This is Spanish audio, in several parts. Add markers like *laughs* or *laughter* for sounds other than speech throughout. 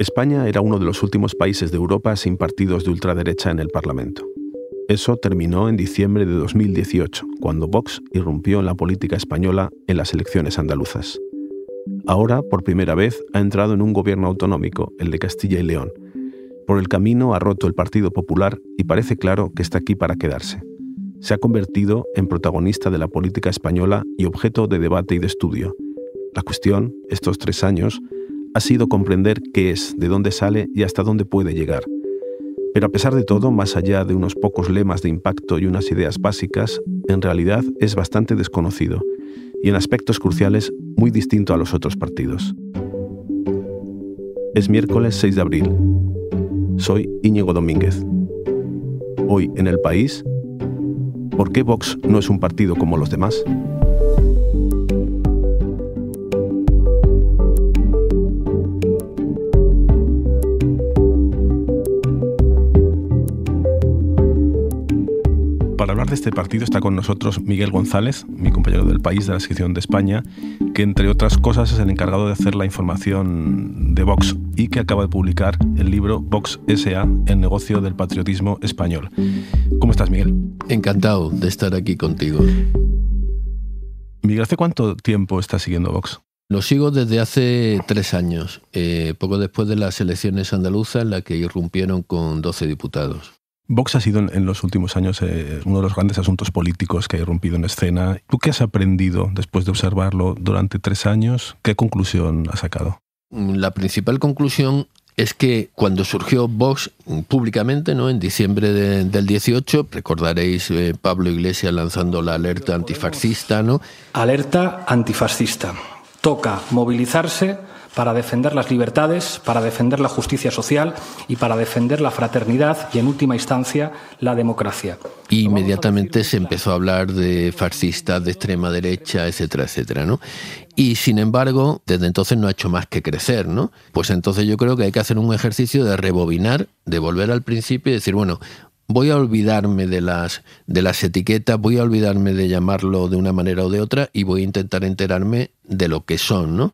España era uno de los últimos países de Europa sin partidos de ultraderecha en el Parlamento. Eso terminó en diciembre de 2018, cuando Vox irrumpió en la política española en las elecciones andaluzas. Ahora, por primera vez, ha entrado en un gobierno autonómico, el de Castilla y León. Por el camino ha roto el Partido Popular y parece claro que está aquí para quedarse. Se ha convertido en protagonista de la política española y objeto de debate y de estudio. La cuestión, estos tres años, ha sido comprender qué es, de dónde sale y hasta dónde puede llegar. Pero a pesar de todo, más allá de unos pocos lemas de impacto y unas ideas básicas, en realidad es bastante desconocido y en aspectos cruciales muy distinto a los otros partidos. Es miércoles 6 de abril. Soy Íñigo Domínguez. Hoy en el país, ¿por qué Vox no es un partido como los demás? De este partido está con nosotros Miguel González, mi compañero del país de la sección de España, que entre otras cosas es el encargado de hacer la información de Vox y que acaba de publicar el libro Vox SA, el negocio del patriotismo español. ¿Cómo estás, Miguel? Encantado de estar aquí contigo. Miguel, ¿hace cuánto tiempo estás siguiendo Vox? Lo sigo desde hace tres años, eh, poco después de las elecciones andaluzas en las que irrumpieron con 12 diputados. Vox ha sido en, los últimos años eh, uno de los grandes asuntos políticos que ha irrumpido en escena. ¿Tú qué has aprendido después de observarlo durante tres años? ¿Qué conclusión has sacado? La principal conclusión es que cuando surgió Vox públicamente, ¿no? en diciembre del 18, recordaréis eh, Pablo Iglesias lanzando la alerta antifascista. ¿no? Alerta antifascista. Toca movilizarse para defender las libertades, para defender la justicia social y para defender la fraternidad y, en última instancia, la democracia. inmediatamente se empezó a hablar de fascistas, de extrema derecha, etcétera, etcétera, ¿no? Y sin embargo, desde entonces no ha hecho más que crecer, ¿no? Pues entonces yo creo que hay que hacer un ejercicio de rebobinar, de volver al principio y decir, bueno, voy a olvidarme de las, de las etiquetas, voy a olvidarme de llamarlo de una manera o de otra y voy a intentar enterarme de lo que son, ¿no?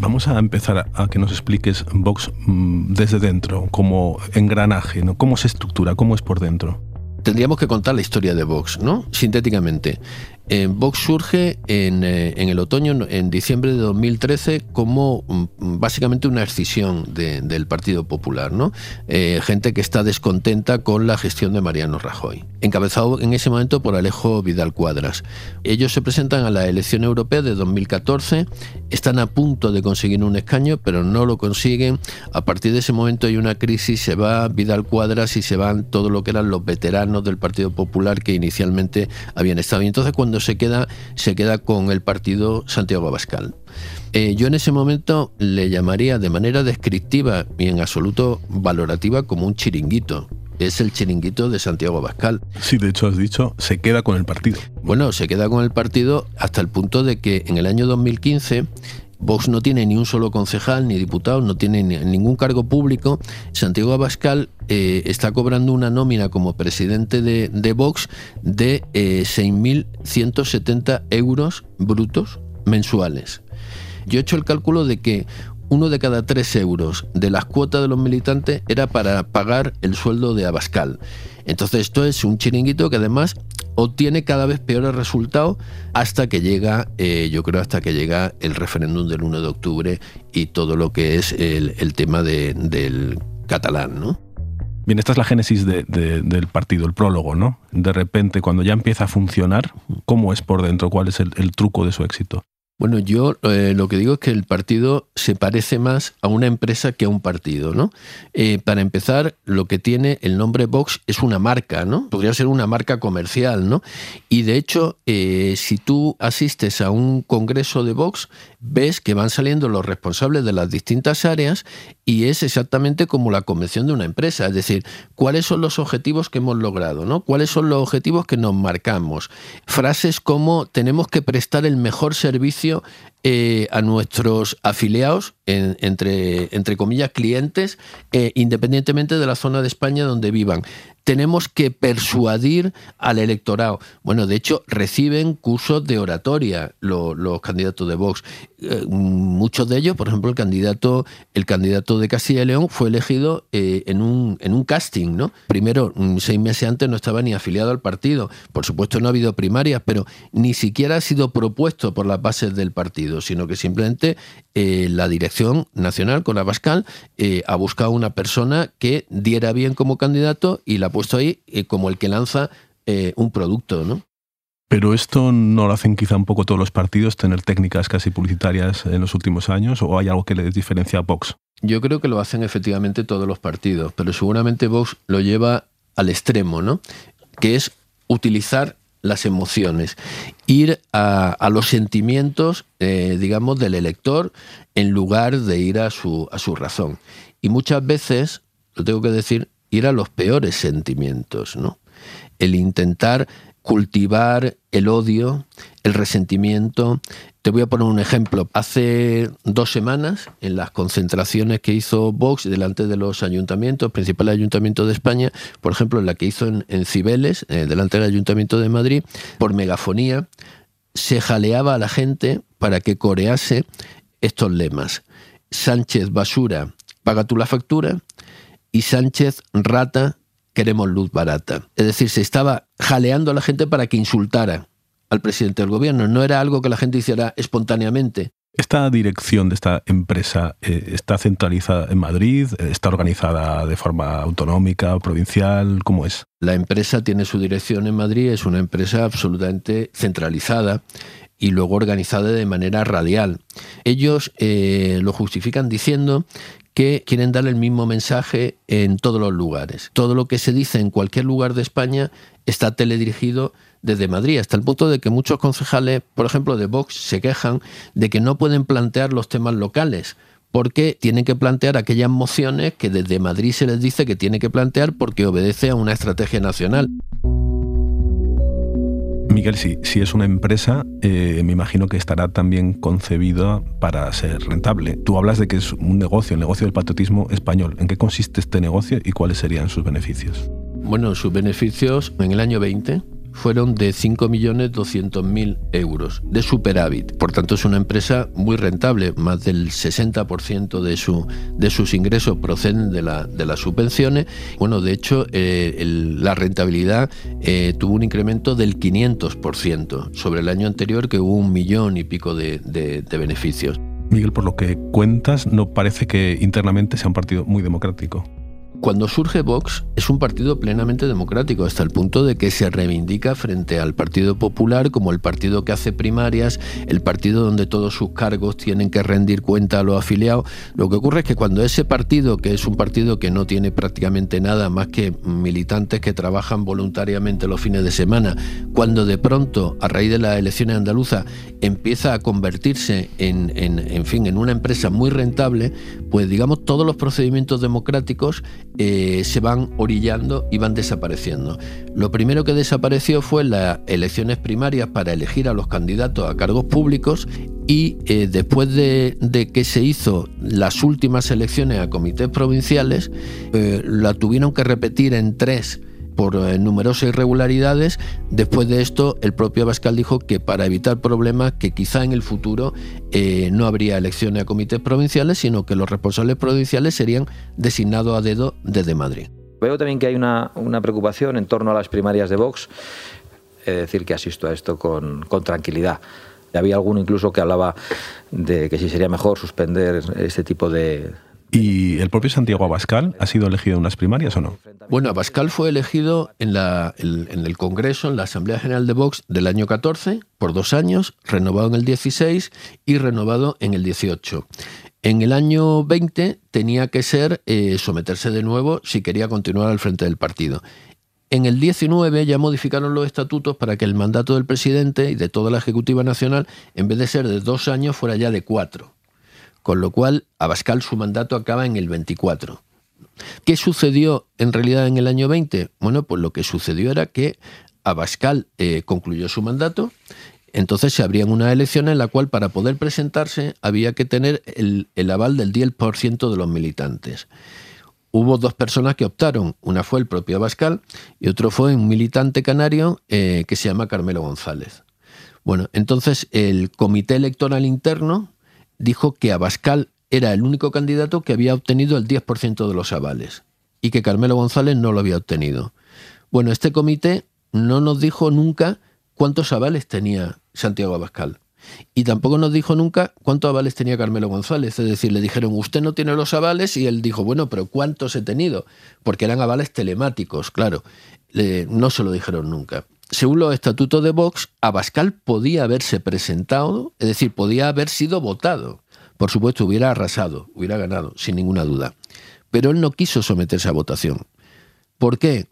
Vamos a empezar a, que nos expliques Vox mm, desde dentro, como engranaje, ¿no? ¿Cómo se estructura? ¿Cómo es por dentro? Tendríamos que contar la historia de Vox, ¿no? Sintéticamente. Vox surge en, eh, el otoño, en diciembre de 2013, como mm, básicamente una escisión del Partido Popular. Eh, gente que está descontenta con la gestión de Mariano Rajoy, encabezado en ese momento por Alejo Vidal Cuadras. Ellos se presentan a la elección europea de 2014, están a punto de conseguir un escaño, pero no lo consiguen. A partir de ese momento hay una crisis, se va Vidal Cuadras y se van todo lo que eran los veteranos del Partido Popular que inicialmente habían estado. Y entonces cuando se queda, se queda con el partido Santiago Abascal. Eh, yo en ese momento le llamaría de manera descriptiva y en absoluto valorativa como un chiringuito. Es el chiringuito de Santiago Abascal. Sí, de hecho has dicho, se queda con el partido. Bueno, se queda con el partido hasta el punto de que en el año 2015 Vox no tiene ni un solo concejal ni diputado, no tiene ningún cargo público. Santiago Abascal eh, está cobrando una nómina como presidente de, Vox de 6.170 eh, euros brutos mensuales. Yo he hecho el cálculo de que uno de cada tres euros de las cuotas de los militantes era para pagar el sueldo de Abascal. Entonces esto es un chiringuito que además obtiene cada vez peores resultados hasta que llega, eh, yo creo, hasta que llega el referéndum del 1 de octubre y todo lo que es el, tema del catalán, ¿no? Bien, esta es la génesis del partido, el prólogo, ¿no? De repente, cuando ya empieza a funcionar, ¿cómo es por dentro? ¿Cuál es el truco de su éxito? Bueno, yo eh, lo que digo es que el partido se parece más a una empresa que a un partido, ¿no? Eh, para empezar, lo que tiene el nombre Vox es una marca, ¿no? Podría ser una marca comercial, ¿no? Y de hecho, eh, si tú asistes a un congreso de Vox, ves que van saliendo los responsables de las distintas áreas y es exactamente como la convención de una empresa, es decir, cuáles son los objetivos que hemos logrado, ¿no? ¿Cuáles son los objetivos que nos marcamos? Frases como tenemos que prestar el mejor servicio negocio eh, a nuestros afiliados, entre, entre comillas, clientes, eh, independientemente de la zona de España donde vivan tenemos que persuadir al electorado. Bueno, de hecho, reciben cursos de oratoria los, candidatos de Vox. Eh, muchos de ellos, por ejemplo, el candidato, el candidato de Castilla y León fue elegido eh, en, un, en un casting, ¿no? Primero, mm, seis meses antes no estaba ni afiliado al partido. Por supuesto, no ha habido primarias, pero ni siquiera ha sido propuesto por las bases del partido, sino que simplemente eh, la dirección nacional con Abascal ha buscado una persona que diera bien como candidato y la puesto ahí eh, como el que lanza eh, un producto, ¿no? Pero esto no lo hacen quizá un poco todos los partidos, tener técnicas casi publicitarias en los últimos años, o hay algo que les diferencia a Vox? Yo creo que lo hacen efectivamente todos los partidos, pero seguramente Vox lo lleva al extremo, ¿no? Que es utilizar las emociones, ir a, los sentimientos, eh, digamos, del elector en lugar de ir a su, a su razón. Y muchas veces, lo tengo que decir, ir a los peores sentimientos, ¿no? El intentar cultivar el odio, el resentimiento. Te voy a poner un ejemplo. Hace dos semanas, en las concentraciones que hizo Vox delante de los ayuntamientos, principales ayuntamientos de España, por ejemplo, la que hizo en, Cibeles, eh, delante del Ayuntamiento de Madrid, por megafonía, se jaleaba a la gente para que corease estos lemas. Sánchez basura, paga tú la factura y Sánchez rata, queremos luz barata. Es decir, se estaba jaleando a la gente para que insultara al presidente del gobierno. No era algo que la gente hiciera espontáneamente. ¿Esta dirección de esta empresa eh, está centralizada en Madrid? ¿Está organizada de forma autonómica, provincial? ¿Cómo es? La empresa tiene su dirección en Madrid, es una empresa absolutamente centralizada y luego organizada de manera radial. Ellos eh, lo justifican diciendo que quieren dar el mismo mensaje en todos los lugares. Todo lo que se dice en cualquier lugar de España está teledirigido desde Madrid, hasta el punto de que muchos concejales, por ejemplo, de Vox, se quejan de que no pueden plantear los temas locales porque tienen que plantear aquellas mociones que desde Madrid se les dice que tiene que plantear porque obedece a una estrategia nacional. Miguel, si, si es una empresa, eh, me imagino que estará también concebida para ser rentable. Tú hablas de que es un negocio, el negocio del patriotismo español. ¿En qué consiste este negocio y cuáles serían sus beneficios? Bueno, sus beneficios en el año 20 fueron de 5.200.000 euros de superávit. Por tanto, es una empresa muy rentable. Más del 60% de, su, de sus ingresos proceden de, la, de las subvenciones. Bueno, de hecho, eh, la rentabilidad eh, tuvo un incremento del 500% sobre el año anterior, que hubo un millón y pico de, de beneficios. Miguel, por lo que cuentas, no parece que internamente sea un partido muy democrático. Cuando surge Vox es un partido plenamente democrático, hasta el punto de que se reivindica frente al Partido Popular como el partido que hace primarias, el partido donde todos sus cargos tienen que rendir cuenta a los afiliados. Lo que ocurre es que cuando ese partido, que es un partido que no tiene prácticamente nada más que militantes que trabajan voluntariamente los fines de semana, cuando de pronto, a raíz de las elecciones andaluzas, empieza a convertirse en, en fin, en una empresa muy rentable, pues digamos todos los procedimientos democráticos eh, se van orillando y van desapareciendo. Lo primero que desapareció fue las elecciones primarias para elegir a los candidatos a cargos públicos y eh, después de, que se hizo las últimas elecciones a comités provinciales, eh, la tuvieron que repetir en tres por eh, numerosas irregularidades. Después de esto, el propio Abascal dijo que para evitar problemas, que quizá en el futuro eh, no habría elecciones a comités provinciales, sino que los responsables provinciales serían designados a dedo desde Madrid. Veo también que hay una, preocupación en torno a las primarias de Vox, es decir, que asisto a esto con, con tranquilidad. Había alguno incluso que hablaba de que si sería mejor suspender este tipo de, ¿Y el propio Santiago Abascal ha sido elegido en unas primarias o no? Bueno, Abascal fue elegido en, la, en, el Congreso, en la Asamblea General de Vox del año 14, por dos años, renovado en el 16 y renovado en el 18. En el año 20 tenía que ser eh, someterse de nuevo si quería continuar al frente del partido. En el 19 ya modificaron los estatutos para que el mandato del presidente y de toda la Ejecutiva Nacional, en vez de ser de dos años, fuera ya de cuatro con lo cual Abascal su mandato acaba en el 24. ¿Qué sucedió en realidad en el año 20? Bueno, pues lo que sucedió era que Abascal eh, concluyó su mandato, Entonces se abrían una elección en la cual para poder presentarse había que tener el, aval del 10% de los militantes. Hubo dos personas que optaron, una fue el propio Abascal y otro fue un militante canario eh, que se llama Carmelo González. Bueno, entonces el comité electoral interno dijo que Abascal era el único candidato que había obtenido el 10% de los avales y que Carmelo González no lo había obtenido. Bueno, este comité no nos dijo nunca cuántos avales tenía Santiago Abascal. Y tampoco nos dijo nunca cuántos avales tenía Carmelo González. Es decir, le dijeron, usted no tiene los avales, y él dijo, bueno, pero ¿cuántos he tenido? Porque eran avales telemáticos, claro. no se lo dijeron nunca. Según los estatutos de Vox, Abascal podía haberse presentado, es decir, podía haber sido votado. Por supuesto, hubiera arrasado, hubiera ganado, sin ninguna duda. Pero él no quiso someterse a votación. ¿Por qué?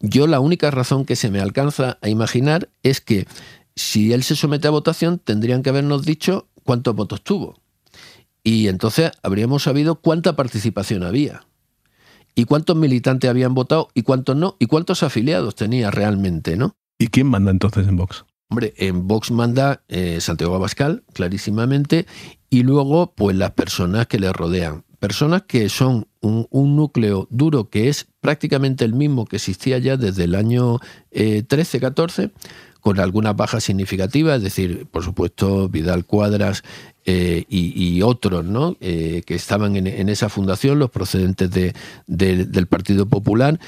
Yo la única razón que se me alcanza a imaginar es que si él se somete a votación tendrían que habernos dicho cuántos votos tuvo. Y entonces habríamos sabido cuánta participación había. Y cuántos militantes habían votado y cuántos no. Y cuántos afiliados tenía realmente, ¿no? ¿Y quién manda entonces en Vox? Hombre, en Vox manda eh, Santiago Abascal, clarísimamente, y luego, pues las personas que le rodean. Personas que son un, núcleo duro que es prácticamente el mismo que existía ya desde el año 13-14, eh, con algunas bajas significativas, es decir, por supuesto, Vidal Cuadras eh, y, otros ¿no? que estaban en, esa fundación, los procedentes del Partido Popular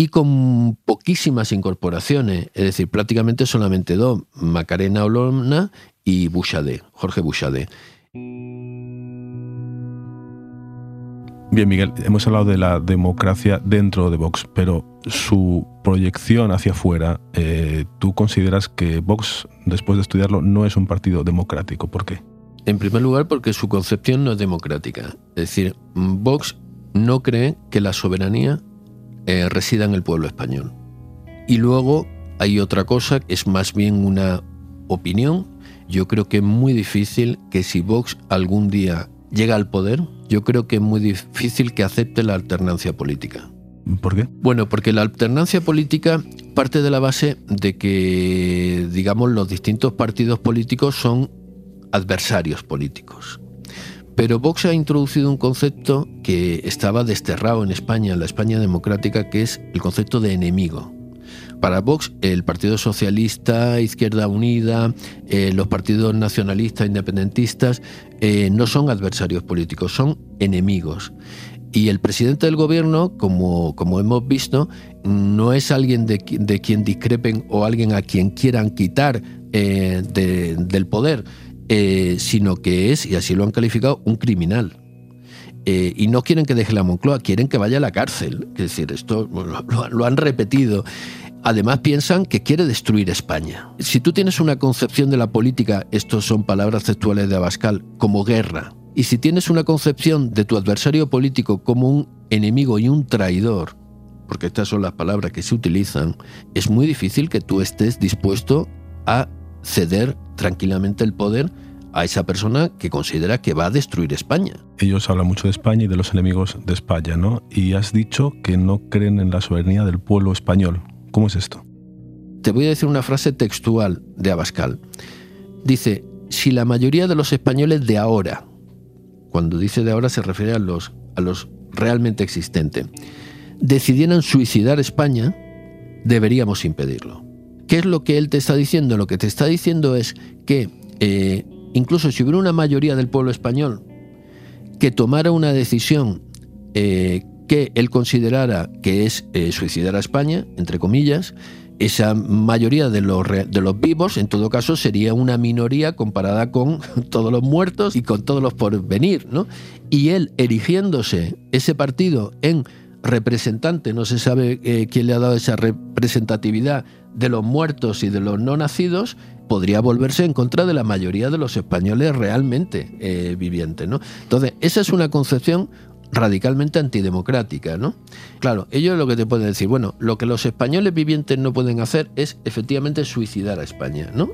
y con poquísimas incorporaciones, es decir, prácticamente solamente dos, Macarena Olona y Bouchardet, Jorge Bouchardet. Bien, Miguel, hemos hablado de la democracia dentro de Vox, pero su proyección hacia afuera, eh, ¿tú consideras que Vox, después de estudiarlo, no es un partido democrático? ¿Por qué? En primer lugar, porque su concepción no es democrática. Es decir, Vox no cree que la soberanía eh, resida en el pueblo español. Y luego hay otra cosa, es más bien una opinión. Yo creo que es muy difícil que si Vox algún día llega al poder, yo creo que es muy difícil que acepte la alternancia política. ¿Por qué? Bueno, porque la alternancia política parte de la base de que, digamos, los distintos partidos políticos son adversarios políticos. Pero Vox ha introducido un concepto que estaba desterrado en España, en la España democrática, que es el concepto de enemigo. Para Vox, el Partido Socialista, Izquierda Unida, eh, los partidos nacionalistas, independentistas, eh, no son adversarios políticos, son enemigos. Y el presidente del gobierno, como, como hemos visto, no es alguien de, quien discrepen o alguien a quien quieran quitar eh, del poder, eh, sino que es, y así lo han calificado, un criminal. Eh, y no quieren que deje la Moncloa, quieren que vaya a la cárcel. Es decir, esto lo, han repetido. Además piensan que quiere destruir España. Si tú tienes una concepción de la política, estos son palabras textuales de Abascal, como guerra, y si tienes una concepción de tu adversario político como un enemigo y un traidor, porque estas son las palabras que se utilizan, es muy difícil que tú estés dispuesto a ceder tranquilamente el poder a esa persona que considera que va a destruir España. Ellos hablan mucho de España y de los enemigos de España, ¿no? Y has dicho que no creen en la soberanía del pueblo español. ¿Cómo es esto? Te voy a decir una frase textual de Abascal. Dice, si la mayoría de los españoles de ahora, cuando dice de ahora se refiere a los, a los realmente existentes, decidieran suicidar España, deberíamos impedirlo. ¿Qué es lo que él te está diciendo? Lo que te está diciendo es que eh, incluso si hubiera una mayoría del pueblo español que tomara una decisión eh, que él considerara que es eh, suicidar a España, entre comillas, esa mayoría de los, de los vivos, en todo caso, sería una minoría comparada con *laughs* todos los muertos y con todos los por venir. ¿no? Y él erigiéndose ese partido en representante, no se sabe eh, quién le ha dado esa representatividad de los muertos y de los no nacidos, podría volverse en contra de la mayoría de los españoles realmente eh, vivientes. ¿no? Entonces, esa es una concepción radicalmente antidemocrática, ¿no? Claro, ellos lo que te pueden decir, bueno, lo que los españoles vivientes no pueden hacer es efectivamente suicidar a España, ¿no?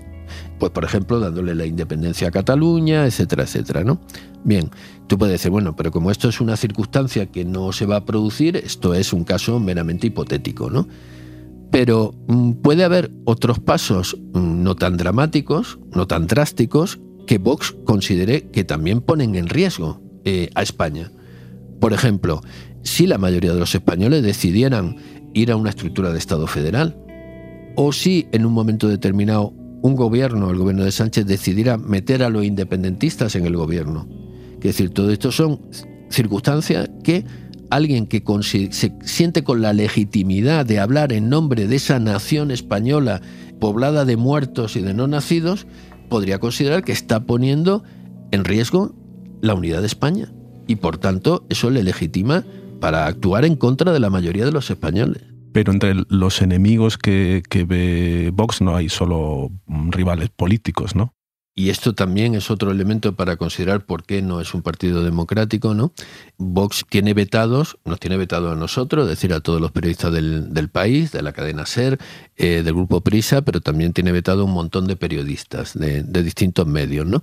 Pues, por ejemplo, dándole la independencia a Cataluña, etcétera, etcétera, ¿no? Bien, tú puedes decir, bueno, pero como esto es una circunstancia que no se va a producir, esto es un caso meramente hipotético, ¿no? Pero mm, puede haber otros pasos mm, no tan dramáticos, no tan drásticos, que Vox considere que también ponen en riesgo eh, a España. Por ejemplo, si la mayoría de los españoles decidieran ir a una estructura de Estado federal, o si en un momento determinado un gobierno, el gobierno de Sánchez, decidiera meter a los independentistas en el gobierno. Es decir, todo esto son circunstancias que alguien que se siente con la legitimidad de hablar en nombre de esa nación española poblada de muertos y de no nacidos, podría considerar que está poniendo en riesgo la unidad de España. Y por tanto, eso le legitima para actuar en contra de la mayoría de los españoles. Pero entre los enemigos que, que ve Vox no hay solo rivales políticos, ¿no? y esto también es otro elemento para considerar por qué no es un partido democrático, ¿no? Vox tiene vetados, nos tiene vetado a nosotros, es decir, a todos los periodistas del, país, de la cadena SER, eh, del grupo Prisa, pero también tiene vetado un montón de periodistas de, de distintos medios, ¿no?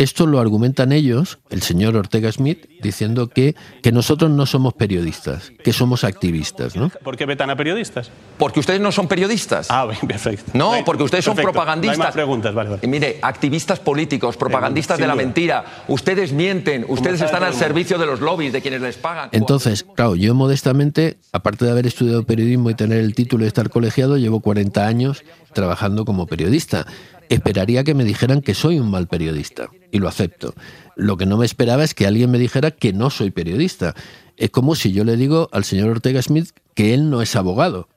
Esto lo argumentan ellos, el señor Ortega Smith, diciendo que, que nosotros no somos periodistas, que somos activistas. ¿no? ¿Por qué vetan a periodistas? Porque ustedes no son periodistas. Ah, bien, perfecto. No, porque ustedes son propagandistas. No hay más preguntas, vale, vale. mire, activistas políticos, propagandistas de la mentira. Ustedes mienten, ustedes están al servicio de los lobbies, de quienes les pagan. Entonces, claro, yo modestamente, aparte de haber estudiado periodismo y tener el título de estar colegiado, llevo 40 años trabajando como periodista esperaría que me dijeran que soy un mal periodista y lo acepto. Lo que no me esperaba es que alguien me dijera que no soy periodista. Es como si yo le digo al señor Ortega Smith que él no es abogado.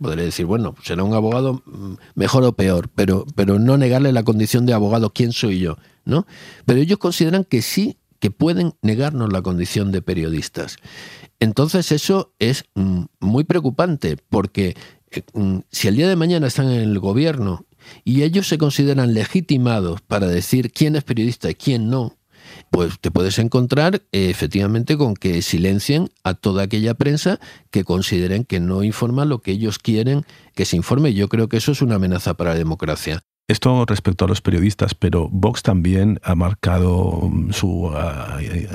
Podría decir, bueno, será un abogado mm, mejor o peor, pero, pero no negarle la condición de abogado, ¿quién soy yo? ¿No? Pero ellos consideran que sí, que pueden negarnos la condición de periodistas. Entonces eso es mm, muy preocupante, porque eh, mm, si el día de mañana están en el gobierno y ellos se consideran legitimados para decir quién es periodista y quién no, pues te puedes encontrar eh, efectivamente con que silencien a toda aquella prensa que consideren que no informa lo que ellos quieren que se informe. Yo creo que eso es una amenaza para la democracia. Esto respecto a los periodistas, pero Vox también ha marcado mm, su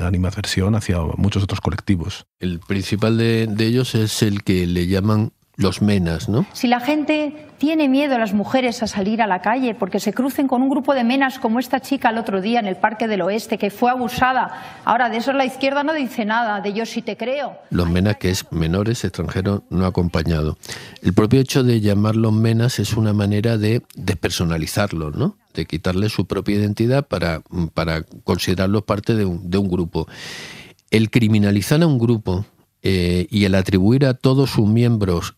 animación hacia muchos otros colectivos. El principal de ellos es el que le llaman los menas, ¿no? Si la gente tiene miedo las mujeres a salir a la calle porque se crucen con un grupo de menas como esta chica el otro día en el Parque del Oeste que fue abusada, ahora de eso la izquierda no dice nada, de yo sí te creo. Los menas que es menores extranjeros no acompañado. El propio hecho de llamarlos menas es una manera de despersonalizarlos, ¿no? De quitarle su propia identidad para, para considerarlos parte de un, de un grupo. El criminalizar a un grupo eh, y el atribuir a todos sus miembros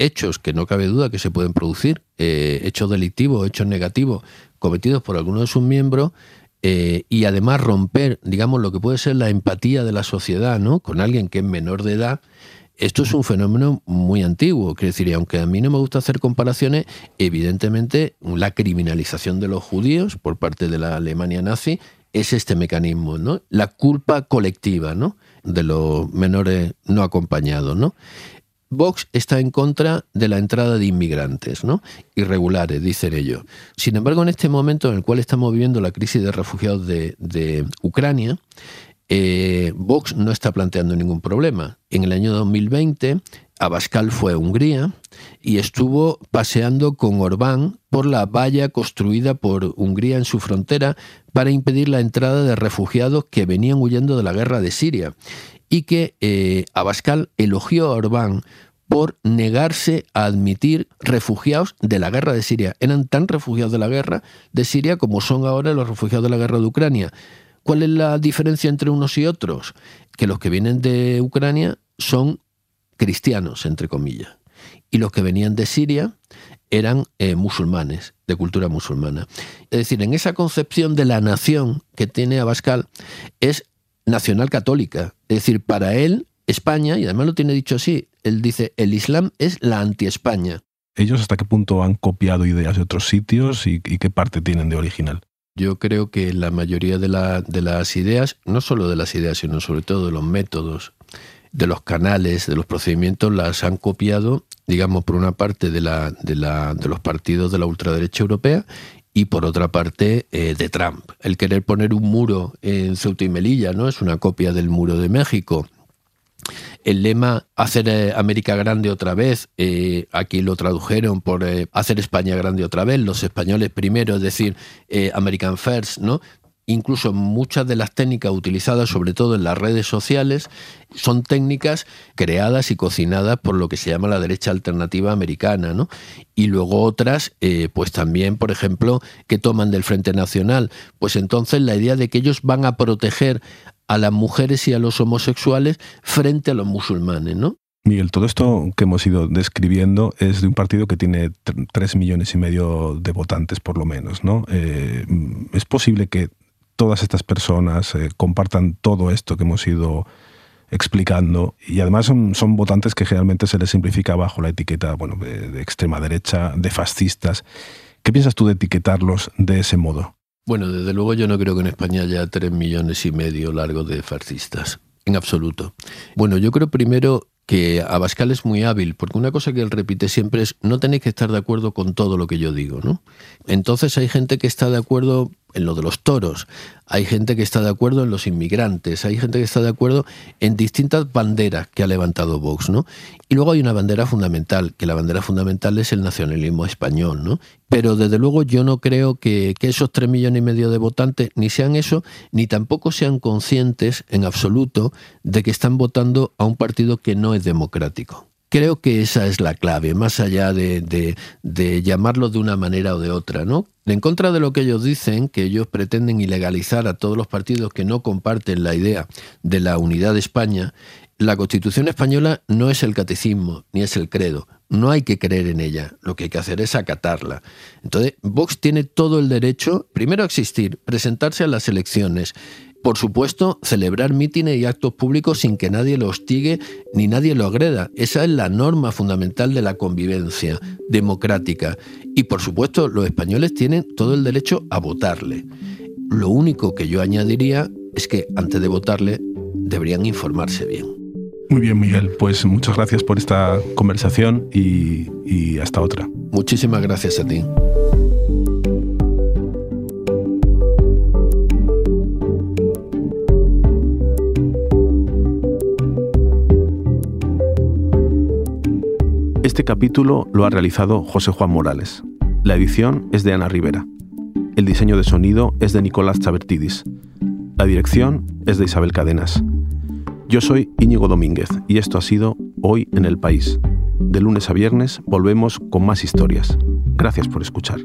hechos que no cabe duda que se pueden producir, eh, hechos delictivos, hechos negativos cometidos por alguno de sus miembros, eh, y además romper, digamos, lo que puede ser la empatía de la sociedad, ¿no? Con alguien que es menor de edad. Esto es un fenómeno muy antiguo, que decir, aunque a mí no me gusta hacer comparaciones, evidentemente la criminalización de los judíos por parte de la Alemania nazi es este mecanismo, ¿no? La culpa colectiva, ¿no? De los menores no acompañados, ¿no? Vox está en contra de la entrada de inmigrantes, ¿no? Irregulares, dicen ellos. Sin embargo, en este momento en el cual estamos viviendo la crisis de refugiados de, Ucrania, eh, Vox no está planteando ningún problema. En el año 2020, Abascal fue a Hungría y estuvo paseando con Orbán por la valla construida por Hungría en su frontera para impedir la entrada de refugiados que venían huyendo de la guerra de Siria y que eh, Abascal elogió a Orbán por negarse a admitir refugiados de la guerra de Siria. Eran tan refugiados de la guerra de Siria como son ahora los refugiados de la guerra de Ucrania. ¿Cuál es la diferencia entre unos y otros? Que los que vienen de Ucrania son cristianos, entre comillas, y los que venían de Siria eran eh, musulmanes, de cultura musulmana. Es decir, en esa concepción de la nación que tiene Abascal es nacional católica. Es decir, para él, España, y además lo tiene dicho así, él dice, el Islam es la anti-España. ¿Ellos hasta qué punto han copiado ideas de otros sitios y, qué parte tienen de original? Yo creo que la mayoría de, de, las ideas, no solo de las ideas, sino sobre todo de los métodos, de los canales, de los procedimientos, las han copiado, digamos, por una parte de, la, de, la, de los partidos de la ultraderecha europea y por otra parte eh, de Trump. El querer poner un muro en Ceuta y Melilla no es una copia del muro de México. El lema hacer eh, América grande otra vez, eh, aquí lo tradujeron por hacer España grande otra vez, los españoles primero, es decir, American First, ¿no? Incluso muchas de las técnicas utilizadas, sobre todo en las redes sociales, son técnicas creadas y cocinadas por lo que se llama la derecha alternativa americana, ¿no? Y luego otras, eh, pues también, por ejemplo, que toman del Frente Nacional. Pues entonces la idea de que ellos van a proteger a las mujeres y a los homosexuales frente a los musulmanes, ¿no? Miguel, todo esto que hemos ido describiendo es de un partido que tiene tres millones y medio de votantes, por lo menos, ¿no? Eh, ¿Es posible que todas estas personas eh, compartan todo esto que hemos ido explicando y además son, votantes que generalmente se les simplifica bajo la etiqueta bueno, de, extrema derecha, de fascistas. ¿Qué piensas tú de etiquetarlos de ese modo? Bueno, desde luego yo no creo que en España haya tres millones y medio largos de fascistas, en absoluto. Bueno, yo creo primero que Abascal es muy hábil, porque una cosa que él repite siempre es no tenéis que estar de acuerdo con todo lo que yo digo, ¿no? Entonces hay gente que está de acuerdo en lo de los toros, hay gente que está de acuerdo en los inmigrantes, hay gente que está de acuerdo en distintas banderas que ha levantado Vox, ¿no? Y luego hay una bandera fundamental, que la bandera fundamental es el nacionalismo español, ¿no? Pero desde luego yo no creo que, que esos tres millones y medio de votantes ni sean eso, ni tampoco sean conscientes en absoluto de que están votando a un partido que no es democrático. Creo que esa es la clave, más allá de, llamarlo de una manera o de otra, ¿no? En contra de lo que ellos dicen, que ellos pretenden ilegalizar a todos los partidos que no comparten la idea de la unidad de España, la Constitución española no es el catecismo ni es el credo. No hay que creer en ella, lo que hay que hacer es acatarla. Entonces, Vox tiene todo el derecho, primero a existir, presentarse a las elecciones, por supuesto, celebrar mítines y actos públicos sin que nadie lo hostigue ni nadie lo agreda. Esa es la norma fundamental de la convivencia democrática. Y por supuesto, los españoles tienen todo el derecho a votarle. Lo único que yo añadiría es que antes de votarle deberían informarse bien. Muy bien, Miguel. Pues muchas gracias por esta conversación y, y hasta otra. Muchísimas gracias a ti. Este capítulo lo ha realizado José Juan Morales. La edición es de Ana Rivera. El diseño de sonido es de Nicolás Chabertidis. La dirección es de Isabel Cadenas. Yo soy Íñigo Domínguez y esto ha sido Hoy en el País. De lunes a viernes volvemos con más historias. Gracias por escuchar.